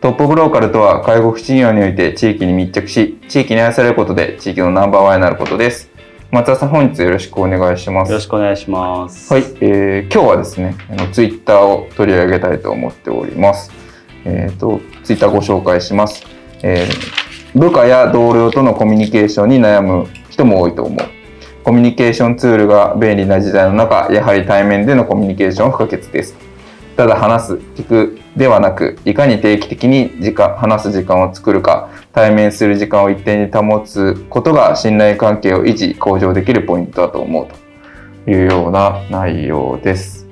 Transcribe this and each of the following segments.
トップオブローカルとは介護福祉事業において地域に密着し地域に愛されることで地域のナンバーワンになることです松田さん、本日よろしくお願いします。よろしくお願いします。はい、えー、今日はですね、あのツイッターを取り上げたいと思っております。えっ、ー、と、ツイッターご紹介します。えー、部下や同僚とのコミュニケーションに悩む人も多いと思う。コミュニケーションツールが便利な時代の中、やはり対面でのコミュニケーションは不可欠です。ただ話す、聞くではなく、いかに定期的に時間、話す時間を作るか、対面する時間を一定に保つことが信頼関係を維持、向上できるポイントだと思うというような内容です。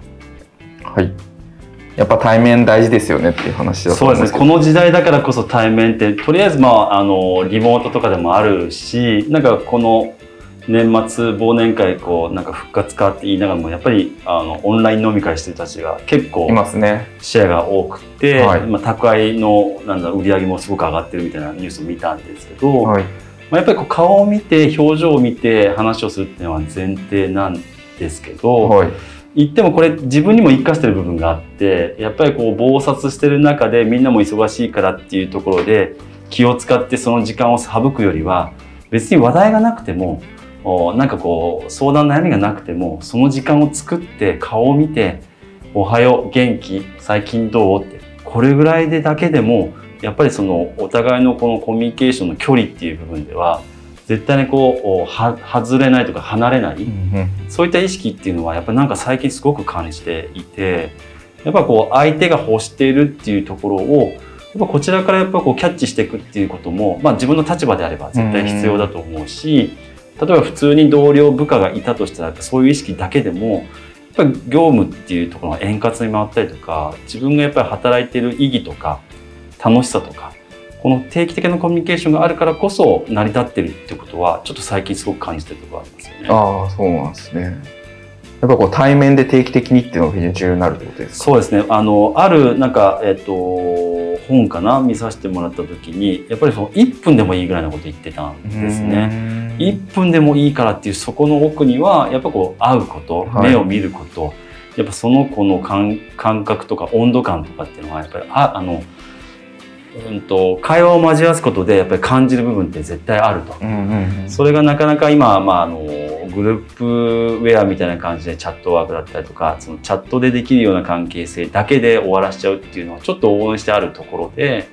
はい。やっぱ対面大事ですよねっていう話だとそうですね。思うですけど。この時代だからこそ対面って、とりあえずまあ、あの、リモートとかでもあるし、なんかこの年末忘年会こうなんか復活かって言いながらもやっぱりあのオンライン飲み会してる人たちが結構いますね。シェアが多くて、はいまあ、宅配のなんだ売り上げもすごく上がってるみたいなニュースを見たんですけど、はい。まあ、やっぱりこう顔を見て表情を見て話をするっていうのは前提なんですけど、はい。言ってもこれ自分にも生かしてる部分があってやっぱりこう忙殺してる中でみんなも忙しいからっていうところで気を使ってその時間を省くよりは別に話題がなくてもおなんかこう相談悩みがなくてもその時間を作って顔を見て「おはよう元気最近どう?」ってこれぐらいでだけでもやっぱりそのお互いのこのコミュニケーションの距離っていう部分では絶対にこうは外れないとか離れない、そういった意識っていうのはやっぱりなんか最近すごく感じていてやっぱこう相手が欲しているっていうところをやっぱこちらからやっぱこうキャッチしていくっていうことも、まあ、自分の立場であれば絶対必要だと思うし例えば普通に同僚部下がいたとしたらそういう意識だけでもやっぱり業務っていうところが円滑に回ったりとか自分がやっぱり働いている意義とか楽しさとかこの定期的なコミュニケーションがあるからこそ成り立ってるってことはちょっと最近すごく感じてるところがありますよね。ああ、そうなんですね。やっぱこう対面で定期的にっていうのが非常に重要になるってことですか？そうですね。あの、ある、なんか、えっ、と、本かな？見させてもらった時に、やっぱりその1分でもいいぐらいのこと言ってたんですね。ね1分でもいいからっていうそこの奥には、やっぱこう、会うこと、はい目を見ること、やっぱその子の感感覚とか温度感とかっていうのは、やっぱり、あ、あの、うんと、会話を交わすことで、やっぱり感じる部分って絶対あると。うんうんうん。それがなかなか今、まあ、あのグループウェアみたいな感じでチャットワークだったりとかそのチャットでできるような関係性だけで終わらしちゃうっていうのはちょっと応援してあるところで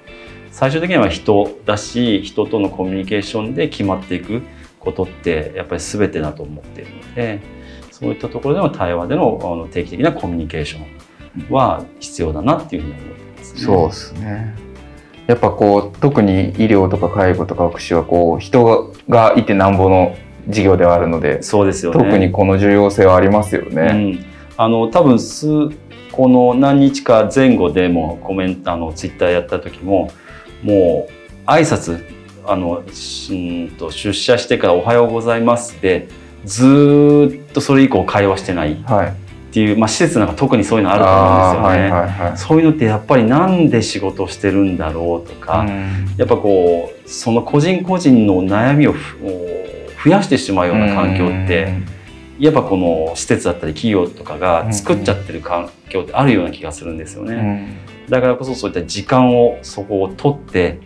最終的には人だし人とのコミュニケーションで決まっていくことってやっぱり全てだと思っているのでそういったところでの対話でのあの定期的なコミュニケーションは必要だなっていうふうに思ってますね。そうですね。やっぱこう特に医療とか介護とか福祉はこう人がいてなんぼの事業ではあるので、そうですよね特にこの重要性はありますよね。うん、あの多分すこの何日か前後でもコメントあのツイッターやった時ももう挨拶あのしうんと出社してから「おはようございます」でずーっとそれ以降会話してないっはい。ていう、まあ、施設なんか特にそういうのあると思うんですよね。はいはいはい。そういうのってやっぱりなんで仕事してるんだろうとか、うんやっぱこうその個人個人の悩みをふ増やしてしまうような環境って、やっぱこの施設だったり企業とかが作っちゃってる環境ってあるような気がするんですよね。うんだからこそそういった時間をそこを取って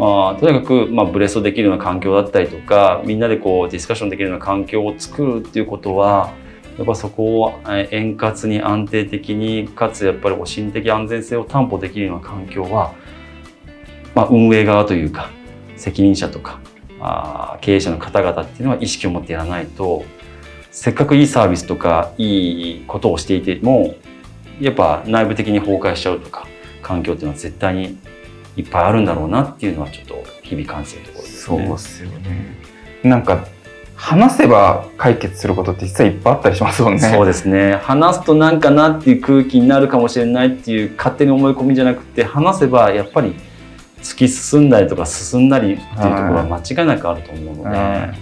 あとにかくまあブレストできるような環境だったりとかみんなでこうディスカッションできるような環境を作るっていうことはやっぱそこを円滑に安定的にかつやっぱりこう心的安全性を担保できるような環境は、まあ、運営側というか責任者とかあ経営者の方々っていうのは意識を持ってやらないとせっかくいいサービスとかいいことをしていてもやっぱ内部的に崩壊しちゃうとか環境っていうのは絶対にいっぱいあるんだろうなっていうのはちょっと日々感じてるところですね。そうっすよね。なんか話せば解決することって実はいっぱいあったりしますもんね。そうですね話すとなんかなっていう空気になるかもしれないっていう勝手に思い込みじゃなくて話せばやっぱり突き進んだりとか進んだりっていうところは間違いなくあると思うので、は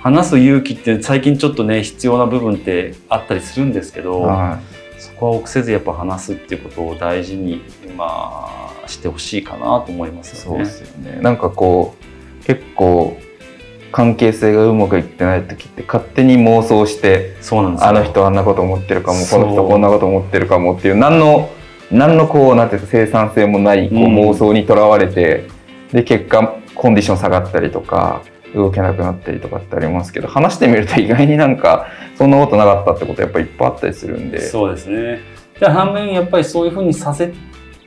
話す勇気って最近ちょっとね必要な部分ってあったりするんですけど、はそこは臆せずやっぱ話すっていうことを大事にまあしてほしいかなと思いまい。すよね。そうですよね。なんかこう結構関係性がうまくいってない時って勝手に妄想してそうなんですよあの人あんなこと思ってるかもこの人こんなこと思ってるかもっていう何の何のこうなんていうか生産性もないこううん妄想にとらわれて、で結果コンディション下がったりとか動けなくなったりとかってありますけど話してみると意外になんかそんなことなかったってことやっぱりいっぱいあったりするんでそうですね。で反面やっぱりそういうふうにさせ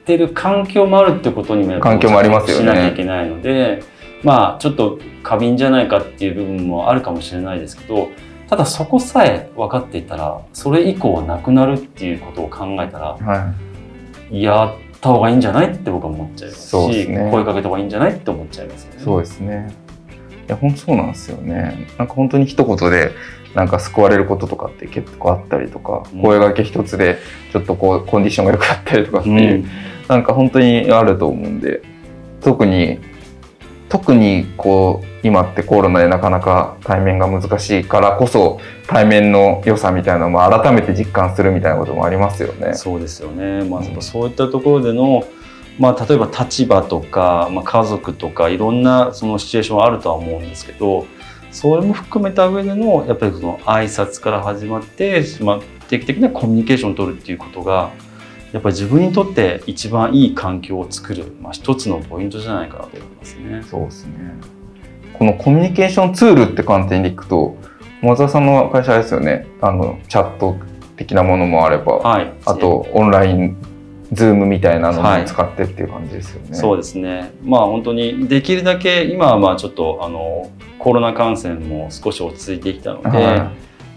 てる環境もあるってことにもやっぱり環境もありますよね。しなきゃいけないので、まあちょっと過敏じゃないかっていう部分もあるかもしれないですけど、ただそこさえ分かっていたら、それ以降はなくなるっていうことを考えたら、はやった方がいいんじゃないって僕は思っちゃいますし、ね。声かけた方がいいんじゃないって思っちゃいますよね。い、そうですね。いや本当そうなんですよね。なんか本当に一言でなんか救われることとかって結構あったりとか、うん。声掛け一つでちょっとこうコンディションが良くなったりとかってういう、んなんか本当にあると思うんで特に特にこう今ってコロナでなかなか対面が難しいからこそ対面の良さみたいなのも改めて実感するみたいなこともありますよね。そうですよね、まあ、そういったところでの、まあ、例えば立場とか、まあ、家族とかいろんなそのシチュエーションはあるとは思うんですけどそれも含めた上でのやっぱりその挨拶から始まって、まあ、定期的なコミュニケーションを取るっていうことがやっぱり自分にとって一番いい環境を作る、まあ、一つのポイントじゃないかなと思いますね。そうですね。このコミュニケーションツールって観点でいくと、松田さんの会社ですよね。あのチャット的なものもあれば、はい、あとオンラインズームみたいなのはいも使ってっていう感じですよね。そうですね。まあ本当にできるだけ今はまあちょっとあのコロナ感染も少し落ち着いてきたので、は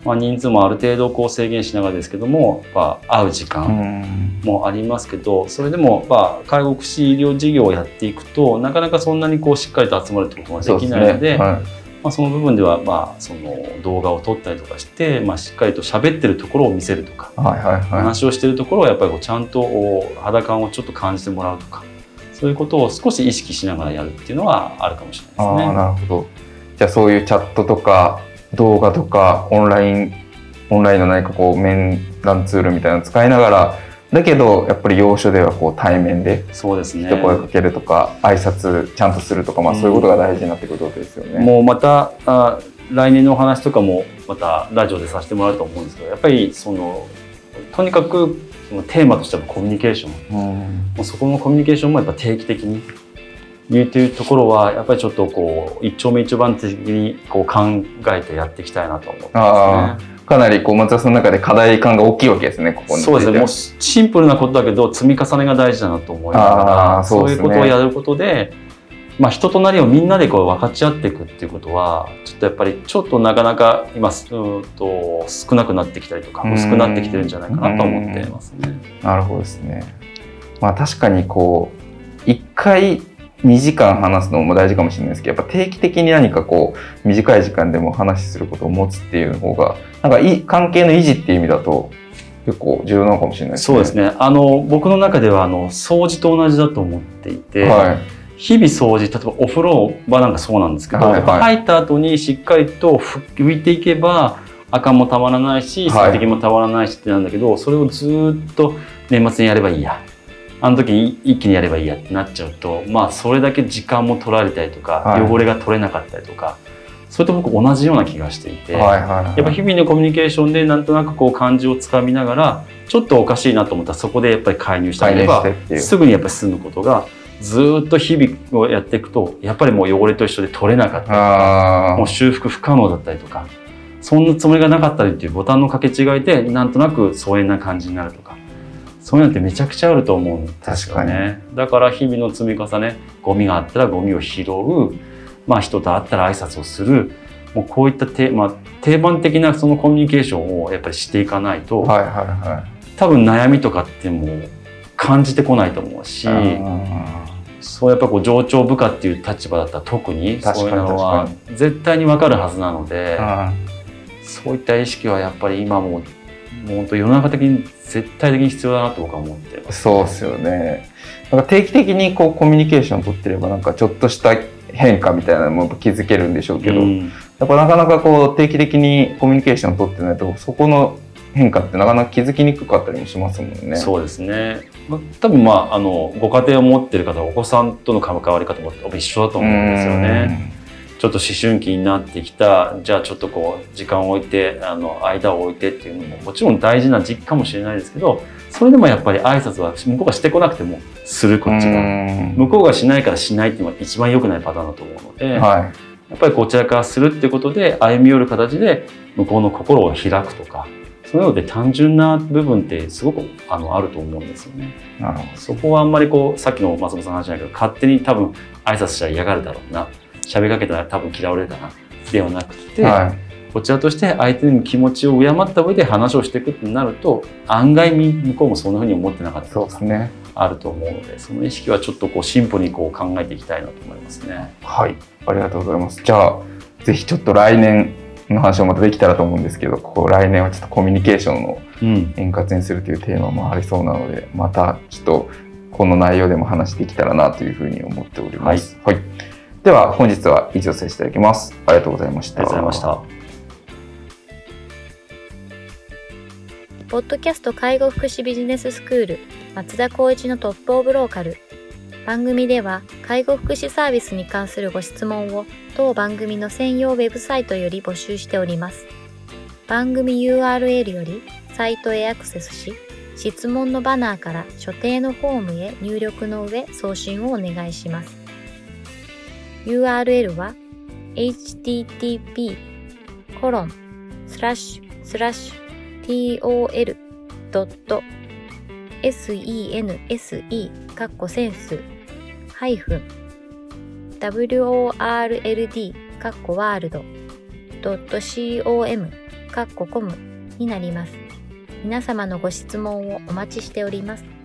まあ人数もある程度こう制限しながらですけども、や会う時間ん。もありますけど、それでもまあ介護福祉医療事業をやっていくとなかなかそんなにこうしっかりと集まるってことができないので、はいまあその部分ではまあその動画を撮ったりとかして、まあしっかりと喋ってるところを見せるとか。はいはいはい。話をしているところはやっぱりこうちゃんとお肌感をちょっと感じてもらうとかそういうことを少し意識しながらやるっていうのはあるかもしれないですね。なるほど。じゃあそういうチャットとか動画とかオンライン、オンラインの何かこう面談ツールみたいなの使いながら、だけどやっぱり要所ではこう対面でそうですね。一声かけるとか、挨拶ちゃんとするとか、まあそういうことが大事になってくることですよね。もうまたあ来年のお話とかもまたラジオでさせてもらうと思うんですけどやっぱりそのとにかくそのテーマとしてはコミュニケーション。うん。もうそこのコミュニケーションもやっぱ定期的に言うというところはやっぱりちょっとこう一丁目一番的にこう考えてやっていきたいなと思ってますね。かなりこう松田さんの中で課題感が大きいわけですね、ここに。そうですね。もうシンプルなことだけど積み重ねが大事だなと思いながあら、ーそうういうことをやることで、まあ人となりをみんなでこう分かち合っていくっていうことは、ちょっとやっぱりちょっとなかなか今すうーんと少なくなってきたりとかうん薄くなってきてるんじゃないかなと思ってますね。なるほどですね。まあ確かにこう、一回2時間話すのも大事かもしれないですけど、やっぱ定期的に何かこう、短い時間でも話することを持つっていう方が、なんかいい関係の維持っていう意味だと結構重要なのかもしれないですね。そうですね。あの僕の中ではあの掃除と同じだと思っていて、はい。日々掃除例えばお風呂場なんかそうなんですけど、はいはい入った後にしっかりと拭いていけば赤もたまらないしはい水滴もたまらないしってなんだけど、それをずーっと年末にやればいいやあの時に一気にやればいいやってなっちゃうとまあそれだけ時間も取られたりとか、はい。汚れが取れなかったりとかそれと僕同じような気がしていて、はいはいはい。やっぱ日々のコミュニケーションでなんとなくこう感じをつかみながらちょっとおかしいなと思ったらそこでやっぱり介入してあげればすぐにやっぱり進むことがずーっと日々をやっていくとやっぱりもう汚れと一緒で取れなかったりとかあもう修復不可能だったりとかそんなつもりがなかったりっていうボタンの掛け違いでなんとなく疎遠な感じになるとかそういうのってめちゃくちゃあると思うんですよね。だから日々の積み重ねゴミがあったらゴミを拾うまあ、人と会ったら挨拶をする。もうこういったて、まあ、定番的なそのコミュニケーションをやっぱりしていかないと、はいはいは多分悩みとかってもう感じてこないと思うし、そうやっぱこう上長部下っていう立場だったら特にそういうのは絶対に分かるはずなので、ーそういった意識はやっぱり今ももう本当世の中的に絶対的に必要だなと僕は思ってます。そうですよね。なんか定期的にこうコミュニケーションを取ってればなんかちょっとした変化みたいなのも気づけるんでしょうけど、うんやっぱなかなかこう定期的にコミュニケーションを取ってないとそこの変化ってなかなか気づきにくかったりもしますもんね。そうですね。まあ多分まああのご家庭を持ってる方はお子さんとの関わり方も一緒だと思うんですよね。ちょっと思春期になってきたじゃあちょっとこう時間を置いてあの間を置いてっていうのももちろん大事な時期かもしれないですけどそれでもやっぱり挨拶は向こうがしてこなくてもするこっちうが。ん向こうがしないからしないっていうのが一番良くないパターンだと思うので、はやっぱりこちらからするってことで歩み寄る形で向こうの心を開くとかそういうので単純な部分ってすごくあのあると思うんですよね。い。なるほそこはあんまりこうさっきの松本さんの話じゃないけど勝手に多分挨拶したら嫌がるだろうな喋りかけたら多分嫌われるかなではなくて、ど。はい。こちらとして相手の気持ちを敬った上で話をしていくってなると案外向こうもそんなふうに思ってなかったそうですね。あると思うのでその意識はちょっとこう進歩にこう考えていきたいなと思いますね。はい。ありがとうございます。じゃあぜひちょっと来年の話をまたできたらと思うんですけど、こう来年はちょっとコミュニケーションのうん、円滑にするというテーマもありそうなので、またちょっとこの内容でも話していけたらなというふうに思っております。はい。では本日は以上させていただきます。ありがとうございました。ありがとうございました。ポッドキャスト介護福祉ビジネススクール松田光一のトップオブローカル番組では介護福祉サービスに関するご質問を当番組の専用ウェブサイトより募集しております番組 URL よりサイトへアクセスし質問のバナーから所定のフォームへ入力の上送信をお願いします URL は http コロンスラッシュスラッシュ tol.sense かっこセンスハイフン world かっこワールド .com かっこコムになります。皆様のご質問をお待ちしております。